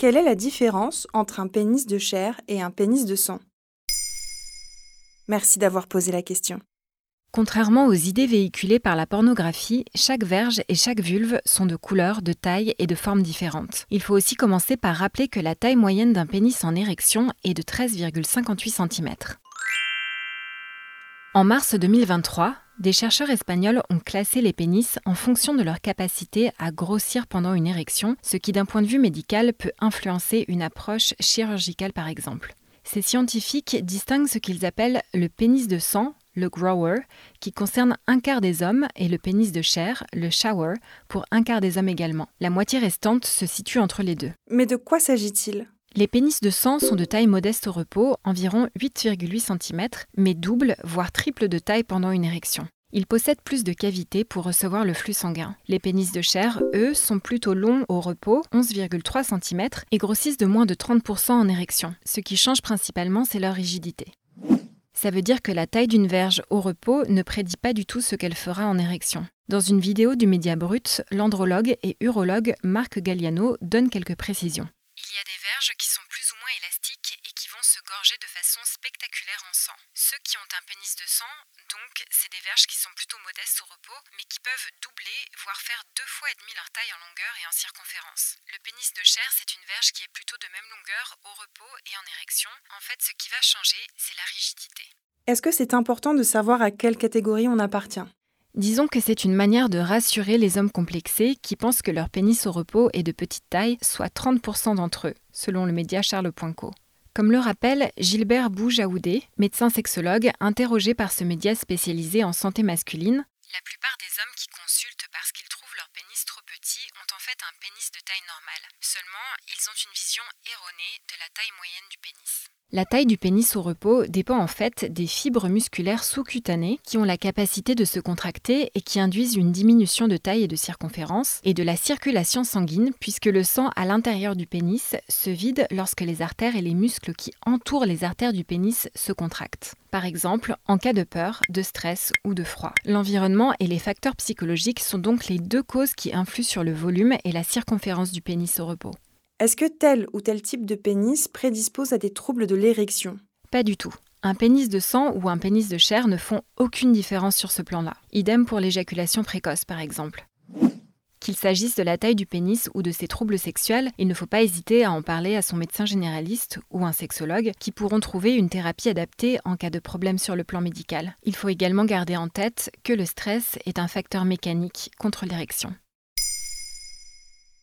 Quelle est la différence entre un pénis de chair et un pénis de sang? Merci d'avoir posé la question. Contrairement aux idées véhiculées par la pornographie, chaque verge et chaque vulve sont de couleur, de taille et de forme différentes. Il faut aussi commencer par rappeler que la taille moyenne d'un pénis en érection est de 13,58 cm. En mars 2023, des chercheurs espagnols ont classé les pénis en fonction de leur capacité à grossir pendant une érection, ce qui d'un point de vue médical peut influencer une approche chirurgicale par exemple. Ces scientifiques distinguent ce qu'ils appellent le pénis de sang, le grower, qui concerne un quart des hommes, et le pénis de chair, le shower, pour un quart des hommes également. La moitié restante se situe entre les deux. Mais de quoi s'agit-il? Les pénis de sang sont de taille modeste au repos, environ 8,8 cm, mais double, voire triple de taille pendant une érection. Ils possèdent plus de cavités pour recevoir le flux sanguin. Les pénis de chair, eux, sont plutôt longs au repos, 11,3 cm, et grossissent de moins de 30% en érection. Ce qui change principalement, c'est leur rigidité. Ça veut dire que la taille d'une verge au repos ne prédit pas du tout ce qu'elle fera en érection. Dans une vidéo du Média Brut, l'andrologue et urologue Marc Galliano donne quelques précisions. Il y a des verges qui sont plus ou moins élastiques et qui vont se gorger de façon spectaculaire en sang. Ceux qui ont un pénis de sang, donc, c'est des verges qui sont plutôt modestes au repos, mais qui peuvent doubler, voire faire deux fois et demi leur taille en longueur et en circonférence. Le pénis de chair, c'est une verge qui est plutôt de même longueur au repos et en érection. En fait, ce qui va changer, c'est la rigidité. Est-ce que c'est important de savoir à quelle catégorie on appartient? Disons que c'est une manière de rassurer les hommes complexés qui pensent que leur pénis au repos est de petite taille, soit 30% d'entre eux, selon le média Charles.co. Comme le rappelle Gilbert Boujaoudé, médecin sexologue interrogé par ce média spécialisé en santé masculine, la plupart des hommes qui consultent parce qu'ils trouvent leur pénis trop petit ont en fait un pénis de taille normale. Seulement, ils ont une vision erronée de la taille moyenne du pénis. La taille du pénis au repos dépend en fait des fibres musculaires sous-cutanées qui ont la capacité de se contracter et qui induisent une diminution de taille et de circonférence, et de la circulation sanguine puisque le sang à l'intérieur du pénis se vide lorsque les artères et les muscles qui entourent les artères du pénis se contractent. Par exemple, en cas de peur, de stress ou de froid. L'environnement et les facteurs psychologiques sont donc les deux causes qui influent sur le volume et la circonférence du pénis au repos. Est-ce que tel ou tel type de pénis prédispose à des troubles de l'érection? Pas du tout. Un pénis de sang ou un pénis de chair ne font aucune différence sur ce plan-là. Idem pour l'éjaculation précoce, par exemple. Qu'il s'agisse de la taille du pénis ou de ses troubles sexuels, il ne faut pas hésiter à en parler à son médecin généraliste ou un sexologue qui pourront trouver une thérapie adaptée en cas de problème sur le plan médical. Il faut également garder en tête que le stress est un facteur mécanique contre l'érection.